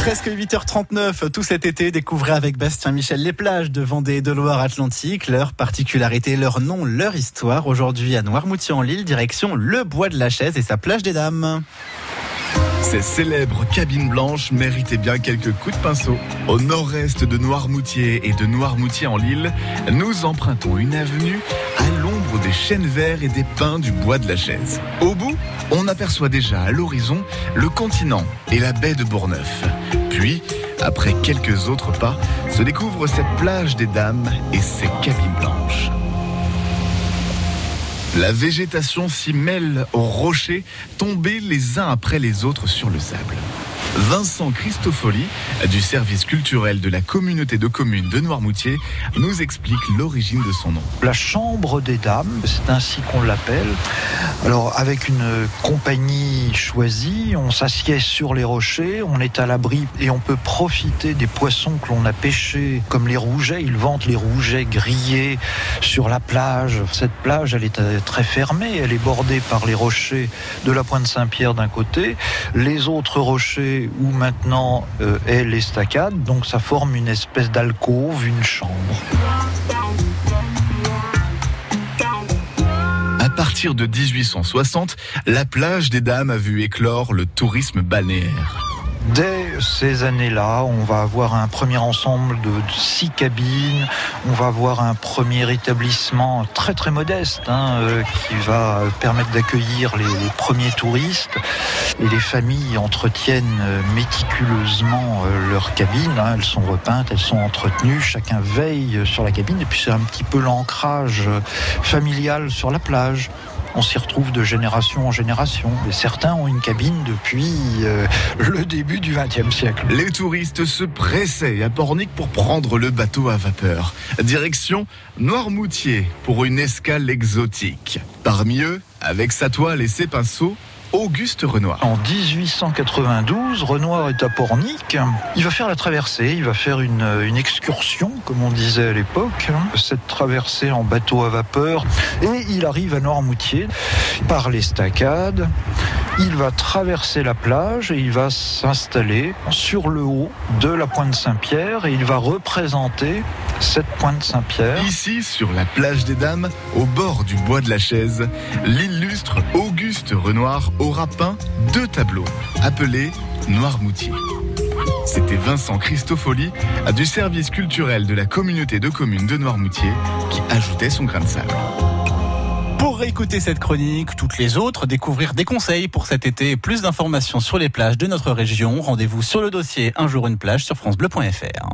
Presque 8h39, tout cet été, découvrez avec Bastien Michel les plages de Vendée et de Loire-Atlantique, leur particularité, leur nom, leur histoire. Aujourd'hui à Noirmoutier en Lille, direction le Bois de la Chaise et sa plage des Dames. Ces célèbres cabines blanches méritaient bien quelques coups de pinceau. Au nord-est de Noirmoutier et de Noirmoutier en Lille, nous empruntons une avenue à des chênes verts et des pins du bois de la chaise. Au bout, on aperçoit déjà à l'horizon le continent et la baie de Bourgneuf. Puis, après quelques autres pas, se découvre cette plage des dames et ses cabines blanches. La végétation s'y mêle aux rochers tombés les uns après les autres sur le sable. Vincent Christofoli, du service culturel de la communauté de communes de Noirmoutier, nous explique l'origine de son nom. La Chambre des Dames, c'est ainsi qu'on l'appelle. Alors, avec une compagnie choisie, on s'assied sur les rochers, on est à l'abri et on peut profiter des poissons que l'on a pêchés, comme les rougets. Ils vendent les rougets grillés sur la plage. Cette plage, elle est euh, très fermée, elle est bordée par les rochers de la Pointe Saint-Pierre d'un côté, les autres rochers où maintenant euh, est l'estacade. Donc ça forme une espèce d'alcôve, une chambre. Partir de 1860, la plage des Dames a vu éclore le tourisme balnéaire. Dès ces années-là, on va avoir un premier ensemble de six cabines, on va avoir un premier établissement très très modeste hein, euh, qui va permettre d'accueillir les, premiers touristes. Et les familles entretiennent euh, méticuleusement euh, leurs cabines. Hein, elles sont repeintes, elles sont entretenues, chacun veille sur la cabine. Et puis c'est un petit peu l'ancrage familial sur la plage. On s'y retrouve de génération en génération. Et certains ont une cabine depuis le début du XXe siècle. Les touristes se pressaient à Pornic pour prendre le bateau à vapeur. Direction Noirmoutier pour une escale exotique. Parmi eux, avec sa toile et ses pinceaux, Auguste Renoir. En 1892, Renoir est à Pornic. Il va faire la traversée, il va faire une, une excursion, comme on disait à l'époque, cette traversée en bateau à vapeur. Et il arrive à Noirmoutier par l'estacade. Il va traverser la plage et il va s'installer sur le haut de la pointe Saint-Pierre et il va représenter cette pointe Saint-Pierre. Ici, sur la plage des Dames, au bord du bois de la Chaise, l'illustre Auguste Renoir aura peint deux tableaux appelés Noirmoutier. C'était Vincent Christofoli du service culturel de la communauté de communes de Noirmoutier qui ajoutait son grain de sable. Pour réécouter cette chronique, toutes les autres, découvrir des conseils pour cet été et plus d'informations sur les plages de notre région, rendez-vous sur le dossier Un jour une plage sur francebleu.fr.